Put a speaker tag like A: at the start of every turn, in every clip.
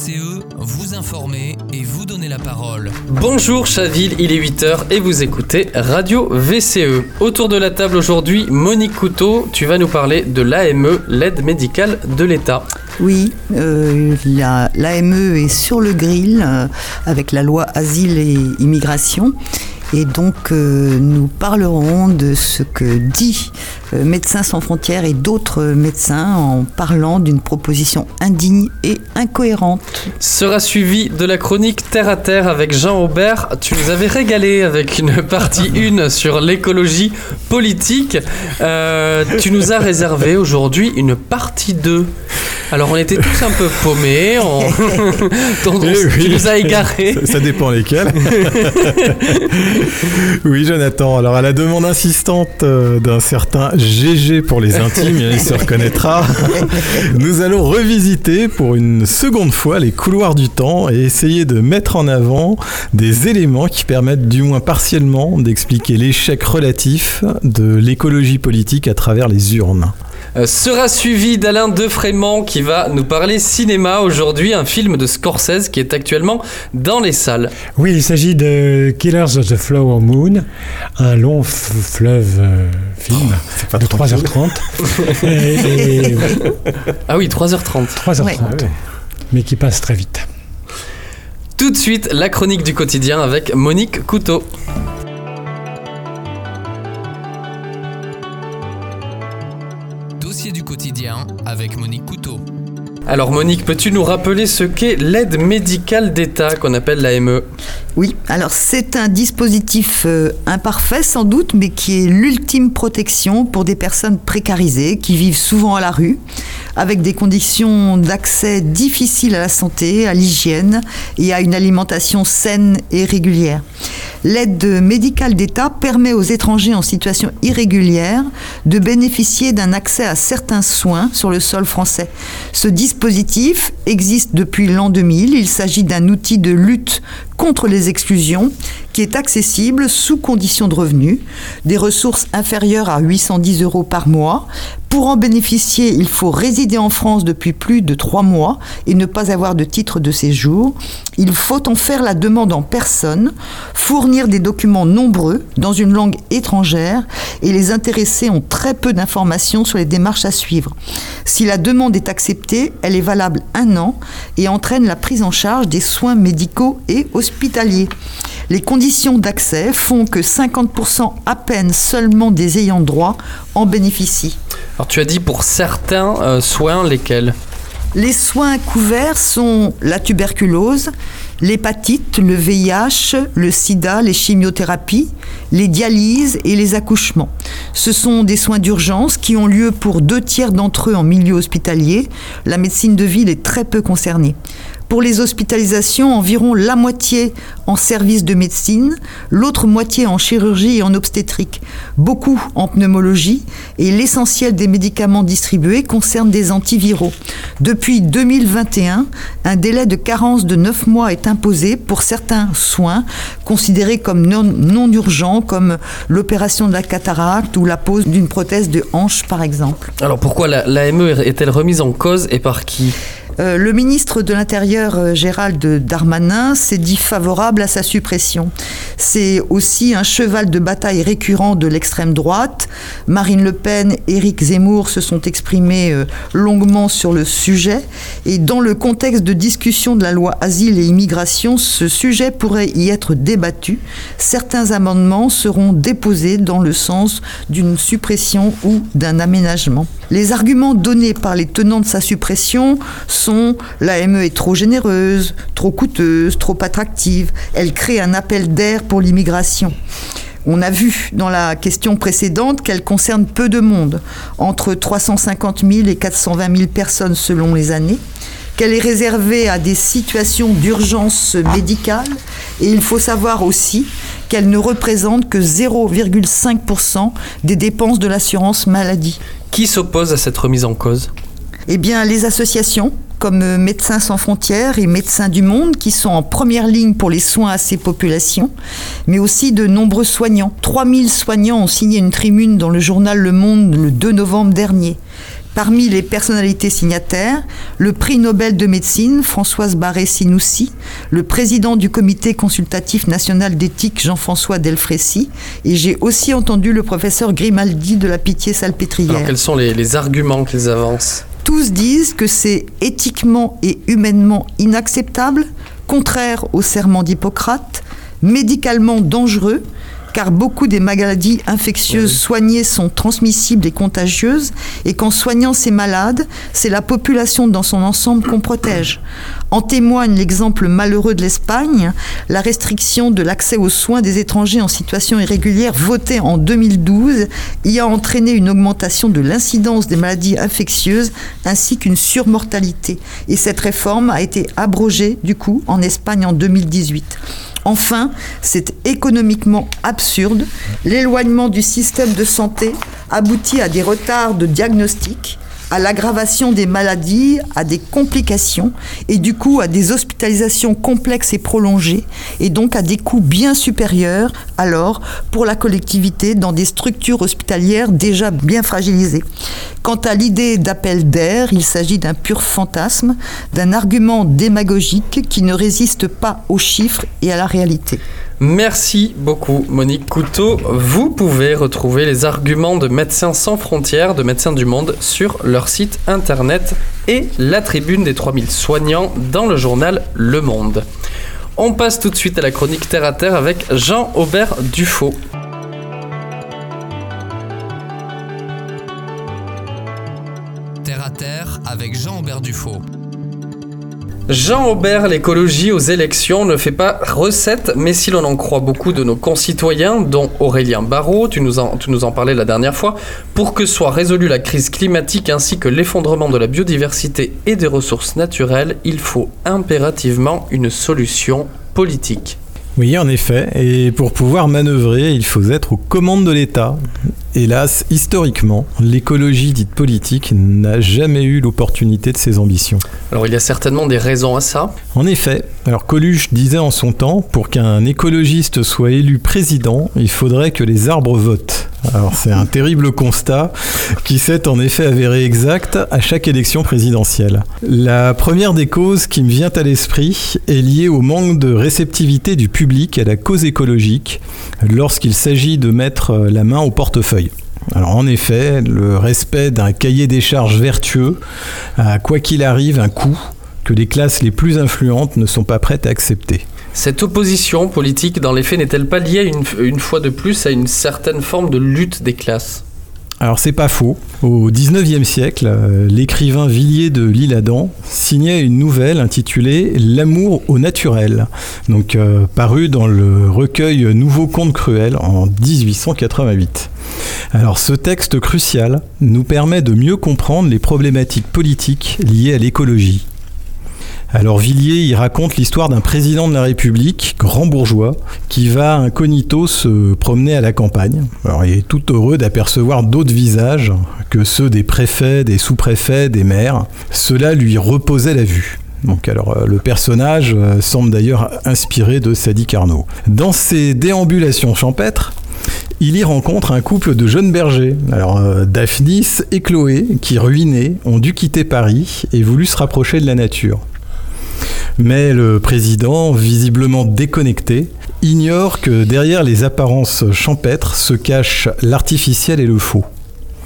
A: VCE, vous informer et vous donner la parole.
B: Bonjour Chaville, il est 8h et vous écoutez Radio VCE. Autour de la table aujourd'hui, Monique Couteau, tu vas nous parler de l'AME, l'aide médicale de l'État.
C: Oui, euh, l'AME est sur le grill euh, avec la loi Asile et Immigration. Et donc, euh, nous parlerons de ce que dit Médecins sans frontières et d'autres médecins en parlant d'une proposition indigne et incohérente.
B: Sera suivi de la chronique Terre à Terre avec Jean Aubert. Tu nous avais régalé avec une partie 1 sur l'écologie politique. Euh, tu nous as réservé aujourd'hui une partie 2. Alors on était tous un peu paumés, on... tu nous as égarés.
D: Ça, ça dépend lesquels. oui, Jonathan. Alors, à la demande insistante euh, d'un certain GG pour les intimes, il se reconnaîtra, nous allons revisiter pour une seconde fois les couloirs du temps et essayer de mettre en avant des éléments qui permettent du moins partiellement d'expliquer l'échec relatif de l'écologie politique à travers les urnes.
B: Euh, sera suivi d'Alain Defrémont qui va nous parler cinéma aujourd'hui, un film de Scorsese qui est actuellement dans les salles.
E: Oui, il s'agit de Killers of the Flower Moon, un long fleuve euh, film oh, de 3h30.
B: Ah oui, 3h30.
E: 3h30, mais qui passe très vite.
B: Tout de suite, la chronique du quotidien avec Monique Couteau.
A: Avec Monique Couteau.
B: Alors Monique, peux-tu nous rappeler ce qu'est l'aide médicale d'État qu'on appelle l'AME?
C: Oui, alors c'est un dispositif euh, imparfait sans doute, mais qui est l'ultime protection pour des personnes précarisées qui vivent souvent à la rue, avec des conditions d'accès difficiles à la santé, à l'hygiène et à une alimentation saine et régulière. L'aide médicale d'État permet aux étrangers en situation irrégulière de bénéficier d'un accès à certains soins sur le sol français. Ce dispositif existe depuis l'an 2000. Il s'agit d'un outil de lutte contre les exclusions qui est accessible sous condition de revenus, des ressources inférieures à 810 euros par mois. Pour en bénéficier, il faut résider en France depuis plus de trois mois et ne pas avoir de titre de séjour. Il faut en faire la demande en personne, fournir des documents nombreux dans une langue étrangère et les intéressés ont très peu d'informations sur les démarches à suivre. Si la demande est acceptée, elle est valable un an et entraîne la prise en charge des soins médicaux et hospitaliers. Les conditions d'accès font que 50% à peine seulement des ayants droit en bénéficient.
B: Alors tu as dit pour certains euh, soins lesquels?
C: Les soins couverts sont la tuberculose, l'hépatite, le VIH, le sida, les chimiothérapies, les dialyses et les accouchements. Ce sont des soins d'urgence qui ont lieu pour deux tiers d'entre eux en milieu hospitalier. La médecine de ville est très peu concernée. Pour les hospitalisations, environ la moitié en service de médecine, l'autre moitié en chirurgie et en obstétrique, beaucoup en pneumologie et l'essentiel des médicaments distribués concerne des antiviraux. Depuis 2021, un délai de carence de 9 mois est imposé pour certains soins considérés comme non, urgents, comme l'opération de la cataracte ou la pose d'une prothèse de hanche par exemple.
B: Alors pourquoi l'AME est-elle remise en cause et par qui?
C: Euh, le ministre de l'Intérieur, euh, Gérald Darmanin, s'est dit favorable à sa suppression. C'est aussi un cheval de bataille récurrent de l'extrême droite. Marine Le Pen, Éric Zemmour se sont exprimés euh, longuement sur le sujet. Et dans le contexte de discussion de la loi Asile et Immigration, ce sujet pourrait y être débattu. Certains amendements seront déposés dans le sens d'une suppression ou d'un aménagement. Les arguments donnés par les tenants de sa suppression sont l'AME est trop généreuse, trop coûteuse, trop attractive, elle crée un appel d'air pour l'immigration. On a vu dans la question précédente qu'elle concerne peu de monde, entre 350 000 et 420 000 personnes selon les années, qu'elle est réservée à des situations d'urgence médicale, et il faut savoir aussi qu'elle ne représente que 0,5% des dépenses de l'assurance maladie.
B: Qui s'oppose à cette remise en cause?
C: Eh bien, les associations, comme Médecins sans frontières et Médecins du Monde, qui sont en première ligne pour les soins à ces populations, mais aussi de nombreux soignants. 3000 soignants ont signé une tribune dans le journal Le Monde le 2 novembre dernier. Parmi les personnalités signataires, le prix Nobel de médecine Françoise Barré-Sinoussi, le président du comité consultatif national d'éthique Jean-François Delfrécy, et j'ai aussi entendu le professeur Grimaldi de la Pitié-Salpêtrière.
B: Alors quels sont les, les arguments qu'ils avancent?
C: Tous disent que c'est éthiquement et humainement inacceptable, contraire au serment d'Hippocrate, médicalement dangereux, car beaucoup des maladies infectieuses soignées sont transmissibles et contagieuses, et qu'en soignant ces malades, c'est la population dans son ensemble qu'on protège. En témoigne l'exemple malheureux de l'Espagne, la restriction de l'accès aux soins des étrangers en situation irrégulière votée en 2012 y a entraîné une augmentation de l'incidence des maladies infectieuses ainsi qu'une surmortalité. Et cette réforme a été abrogée du coup en Espagne en 2018. Enfin, c'est économiquement absurde. L'éloignement du système de santé aboutit à des retards de diagnostic, à l'aggravation des maladies, à des complications et du coup à des hospitalisations complexes et prolongées et donc à des coûts bien supérieurs alors pour la collectivité dans des structures hospitalières déjà bien fragilisées. Quant à l'idée d'appel d'air, il s'agit d'un pur fantasme, d'un argument démagogique qui ne résiste pas aux chiffres et à la réalité.
B: Merci beaucoup Monique Couteau. Vous pouvez retrouver les arguments de Médecins sans frontières, de Médecins du Monde sur leur site internet et la tribune des 3000 soignants dans le journal Le Monde. On passe tout de suite à la chronique Terre à Terre avec Jean-Aubert Dufaux.
A: Terre à terre avec Jean-Aubert Dufaux.
B: Jean Aubert, l'écologie aux élections ne fait pas recette, mais si l'on en croit beaucoup de nos concitoyens, dont Aurélien Barraud, tu nous, en, tu nous en parlais la dernière fois, pour que soit résolue la crise climatique ainsi que l'effondrement de la biodiversité et des ressources naturelles, il faut impérativement une solution politique.
D: Oui, en effet. Et pour pouvoir manœuvrer, il faut être aux commandes de l'État. Hélas, historiquement, l'écologie dite politique n'a jamais eu l'opportunité de ses ambitions.
B: Alors il y a certainement des raisons à ça.
D: En effet, alors Coluche disait en son temps, pour qu'un écologiste soit élu président, il faudrait que les arbres votent. Alors c'est un terrible constat qui s'est en effet avéré exact à chaque élection présidentielle. La première des causes qui me vient à l'esprit est liée au manque de réceptivité du public à la cause écologique lorsqu'il s'agit de mettre la main au portefeuille. Alors en effet, le respect d'un cahier des charges vertueux a quoi qu'il arrive un coût que les classes les plus influentes ne sont pas prêtes à accepter.
B: Cette opposition politique, dans les faits, n'est-elle pas liée une, fois de plus à une certaine forme de lutte des classes?
D: Alors c'est pas faux. Au 19e siècle, euh, l'écrivain Villiers de l'Isle-Adam signait une nouvelle intitulée L'amour au naturel, donc euh, paru dans le recueil Nouveaux contes cruels en 1888. Alors ce texte crucial nous permet de mieux comprendre les problématiques politiques liées à l'écologie. Alors Villiers, il raconte l'histoire d'un président de la République, grand bourgeois, qui va incognito se promener à la campagne. Alors il est tout heureux d'apercevoir d'autres visages que ceux des préfets, des sous-préfets, des maires. Cela lui reposait la vue. Donc alors euh, le personnage euh, semble d'ailleurs inspiré de Sadi Carnot. Dans ses déambulations champêtres, il y rencontre un couple de jeunes bergers. Alors euh, Daphnis et Chloé, qui ruinés, ont dû quitter Paris et voulu se rapprocher de la nature. Mais le président, visiblement déconnecté, ignore que derrière les apparences champêtres se cachent l'artificiel et le faux.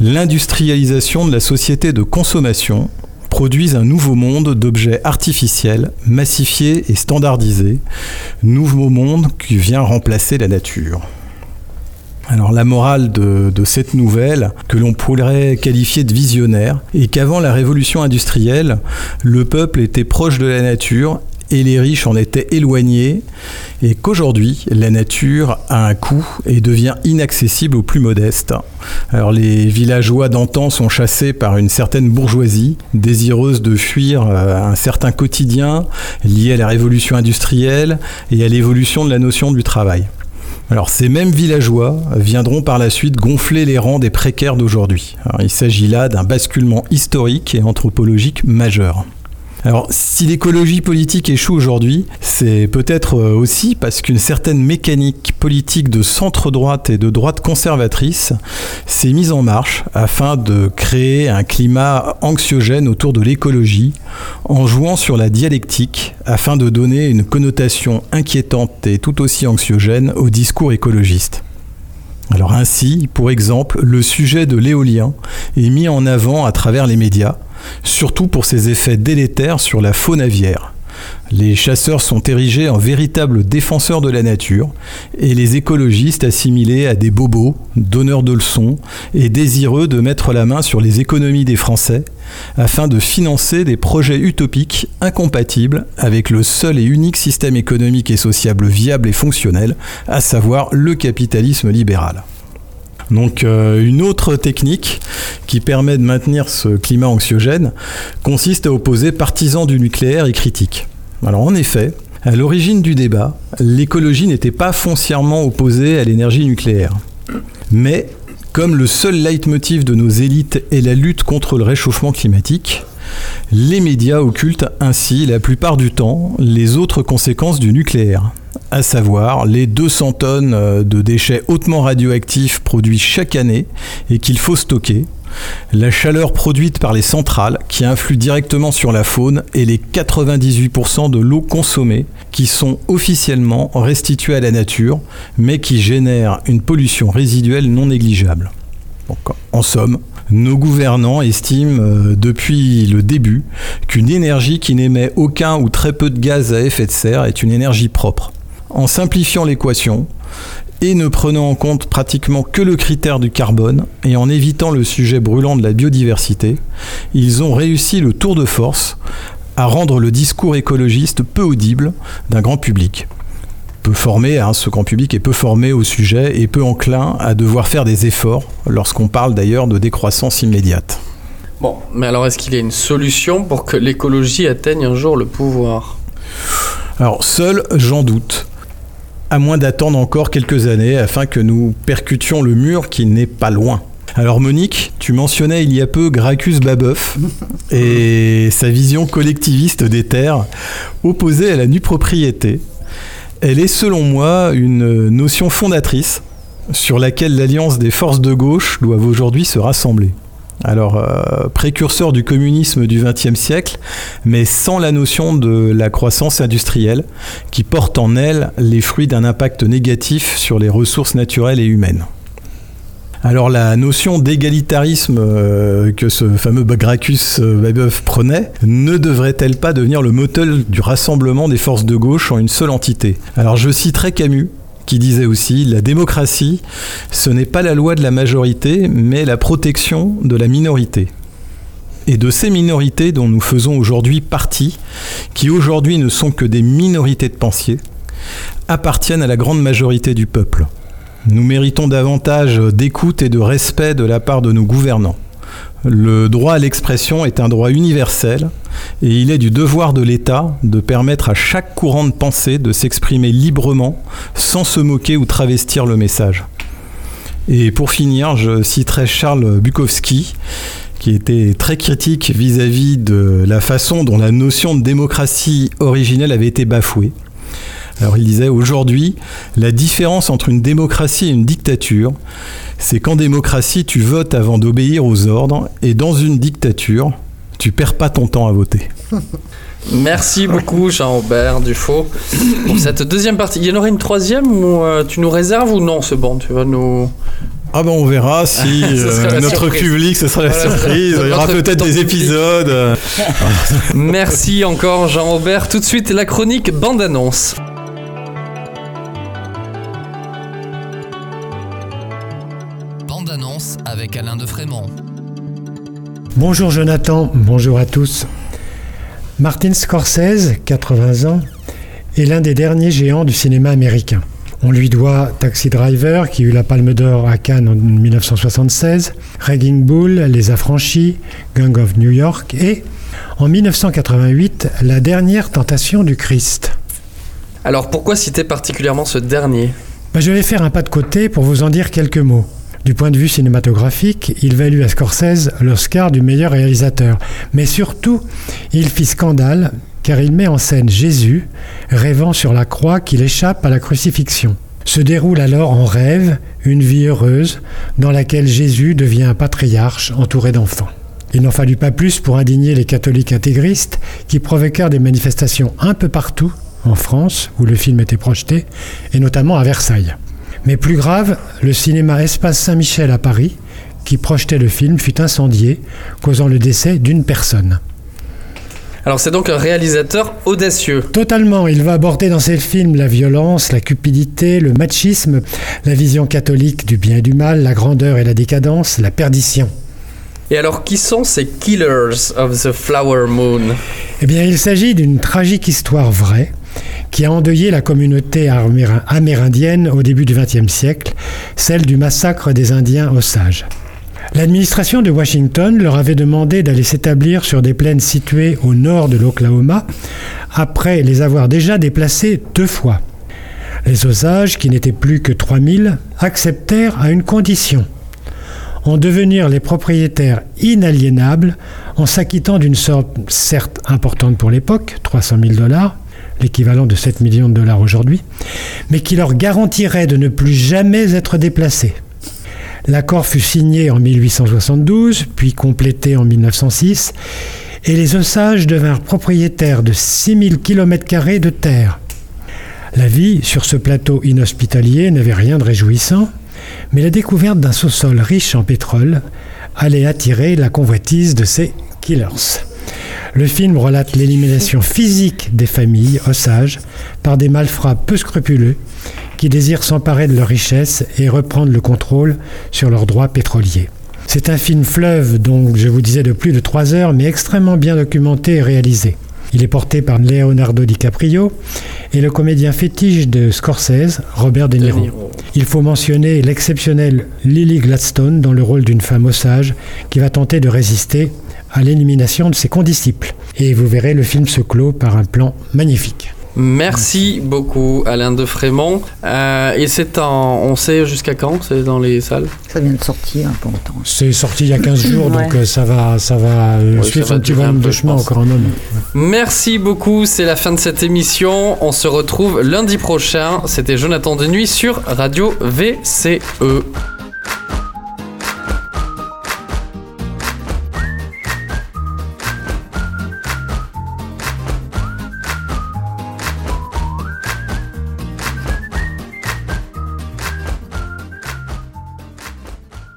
D: L'industrialisation de la société de consommation produit un nouveau monde d'objets artificiels, massifiés et standardisés, nouveau monde qui vient remplacer la nature. Alors la morale de, cette nouvelle, que l'on pourrait qualifier de visionnaire, est qu'avant la révolution industrielle, le peuple était proche de la nature et les riches en étaient éloignés, et qu'aujourd'hui, la nature a un coût et devient inaccessible aux plus modestes. Alors les villageois d'antan sont chassés par une certaine bourgeoisie, désireuse de fuir euh, un certain quotidien lié à la révolution industrielle et à l'évolution de la notion du travail. Alors ces mêmes villageois viendront par la suite gonfler les rangs des précaires d'aujourd'hui. Il s'agit là d'un basculement historique et anthropologique majeur. Alors, si l'écologie politique échoue aujourd'hui, c'est peut-être euh, aussi parce qu'une certaine mécanique politique de centre-droite et de droite conservatrice s'est mise en marche afin de créer un climat anxiogène autour de l'écologie, en jouant sur la dialectique afin de donner une connotation inquiétante et tout aussi anxiogène au discours écologiste. Alors ainsi, pour exemple, le sujet de l'éolien est mis en avant à travers les médias, surtout pour ses effets délétères sur la faune aviaire. Les chasseurs sont érigés en véritables défenseurs de la nature et les écologistes assimilés à des bobos, donneurs de leçons et désireux de mettre la main sur les économies des Français afin de financer des projets utopiques incompatibles avec le seul et unique système économique et sociable viable et fonctionnel, à savoir le capitalisme libéral. Donc euh, une autre technique qui permet de maintenir ce climat anxiogène consiste à opposer partisans du nucléaire et critiques. Alors en effet, à l'origine du débat, l'écologie n'était pas foncièrement opposée à l'énergie nucléaire. Mais comme le seul leitmotiv de nos élites est la lutte contre le réchauffement climatique, les médias occultent ainsi la plupart du temps les autres conséquences du nucléaire à savoir les 200 tonnes euh, de déchets hautement radioactifs produits chaque année et qu'il faut stocker, la chaleur produite par les centrales qui influe directement sur la faune et les 98% de l'eau consommée qui sont officiellement restituées à la nature mais qui génèrent une pollution résiduelle non négligeable. en somme, nos gouvernants estiment euh, depuis le début qu'une énergie qui n'émet aucun ou très peu de gaz à effet de serre est une énergie propre en simplifiant l'équation et ne prenant en compte pratiquement que le critère du carbone et en évitant le sujet brûlant de la biodiversité, ils ont réussi le tour de force à rendre le discours écologiste peu audible d'un grand public. Peu formé, hein, ce grand public est peu formé au sujet et peu enclin à devoir faire des efforts lorsqu'on parle d'ailleurs de décroissance immédiate.
B: Bon, mais alors est-ce qu'il y a une solution pour que l'écologie atteigne un jour le pouvoir?
D: Alors seul, j'en doute à moins d'attendre encore quelques années afin que nous percutions le mur qui n'est pas loin. Alors Monique, tu mentionnais il y a peu Gracchus Babeuf et sa vision collectiviste des terres opposée à la nue propriété. Elle est selon moi une notion fondatrice sur laquelle l'alliance des forces de gauche doivent aujourd'hui se rassembler. Alors, euh, précurseur du communisme du XXe siècle, mais sans la notion de la croissance industrielle, qui porte en elle les fruits d'un impact négatif sur les ressources naturelles et humaines. Alors la notion d'égalitarisme euh, que ce fameux Gracchus Babeuf prenait ne devrait-elle pas devenir le moteur du rassemblement des forces de gauche en une seule entité? Alors je citerai Camus qui disait aussi La démocratie, ce n'est pas la loi de la majorité, mais la protection de la minorité. Et de ces minorités dont nous faisons aujourd'hui partie, qui aujourd'hui ne sont que des minorités de pensiers, appartiennent à la grande majorité du peuple. Nous méritons davantage d'écoute et de respect de la part de nos gouvernants. Le droit à l'expression est un droit universel et il est du devoir de l'État de permettre à chaque courant de pensée de s'exprimer librement sans se moquer ou travestir le message. Et pour finir, je citerai Charles Bukowski qui était très critique vis-à-vis -vis de la façon dont la notion de démocratie originelle avait été bafouée. Alors il disait aujourd'hui, la différence entre une démocratie et une dictature, c'est qu'en démocratie, tu votes avant d'obéir aux ordres, et dans une dictature, tu perds pas ton temps à voter.
B: Merci beaucoup Jean-Aubert Dufaux pour cette deuxième partie. Il y en aurait une troisième ou euh, tu nous réserves ou non C'est bon, tu vas nous...
D: Ah ben on verra si euh, notre public, ce sera la surprise. Il y aura peut-être des épisodes.
B: Merci encore Jean-Aubert. Tout de suite la chronique bande-annonce.
A: avec Alain de Frémont.
E: Bonjour Jonathan, bonjour à tous. Martin Scorsese, 80 ans, est l'un des derniers géants du cinéma américain. On lui doit Taxi Driver, qui eut la Palme d'Or à Cannes en 1976, Raging Bull, Les Affranchis, Gang of New York et, en 1988, La dernière tentation du Christ.
B: Alors pourquoi citer particulièrement ce dernier?
E: Ben, Je vais faire un pas de côté pour vous en dire quelques mots. Du point de vue cinématographique, il valut à Scorsese l'Oscar du meilleur réalisateur. Mais surtout, il fit scandale car il met en scène Jésus rêvant sur la croix qu'il échappe à la crucifixion. Se déroule alors en rêve une vie heureuse dans laquelle Jésus devient un patriarche entouré d'enfants. Il n'en fallut pas plus pour indigner les catholiques intégristes qui provoquèrent des manifestations un peu partout en France où le film était projeté, et notamment à Versailles. Mais plus grave, le cinéma Espace Saint-Michel à Paris, qui projetait le film, fut incendié, causant le décès d'une personne.
B: Alors c'est donc un réalisateur audacieux.
E: Totalement, il va aborder dans ses films la violence, la cupidité, le machisme, la vision catholique du bien et du mal, la grandeur et la décadence, la perdition.
B: Et alors qui sont ces Killers of the Flower Moon?
E: Eh bien il s'agit d'une tragique histoire vraie qui a endeuillé la communauté amérindienne au début du XXe siècle, celle du massacre des Indiens Osages. L'administration de Washington leur avait demandé d'aller s'établir sur des plaines situées au nord de l'Oklahoma, après les avoir déjà déplacés deux fois. Les Osages, qui n'étaient plus que 3000, acceptèrent à une condition en devenir les propriétaires inaliénables en s'acquittant d'une sorte certes importante pour l'époque, 300 000 dollars, l'équivalent de 7 millions de dollars aujourd'hui, mais qui leur garantirait de ne plus jamais être déplacés. L'accord fut signé en 1872, puis complété en 1906, et les Osages devinrent propriétaires de 6000 km de terre. La vie sur ce plateau inhospitalier n'avait rien de réjouissant, mais la découverte d'un sous-sol riche en pétrole allait attirer la convoitise de ces killers. Le film relate l'élimination physique des familles Osages par des malfrats peu scrupuleux qui désirent s'emparer de leurs richesses et reprendre le contrôle sur leurs droits pétroliers. C'est un film fleuve, donc je vous disais de plus de trois heures, mais extrêmement bien documenté et réalisé. Il est porté par Leonardo DiCaprio et le comédien fétiche de Scorsese, Robert De Niro. Il faut mentionner l'exceptionnelle Lily Gladstone dans le rôle d'une femme osage qui va tenter de résister à l'élimination de ses condisciples. Et vous verrez, le film se clôt par un plan magnifique.
B: Merci beaucoup Alain de Frémont. Euh, et c'est en, on sait jusqu'à quand c'est dans les salles?
C: Ça vient de sortir un peu longtemps.
E: C'est sorti il y a 15 jours, donc euh, ça va, ça va euh, suivre un petit bonhomme de chemin encore un moment.
B: Merci beaucoup, c'est la fin de cette émission. On se retrouve lundi prochain. C'était Jonathan Denuy sur Radio VCE.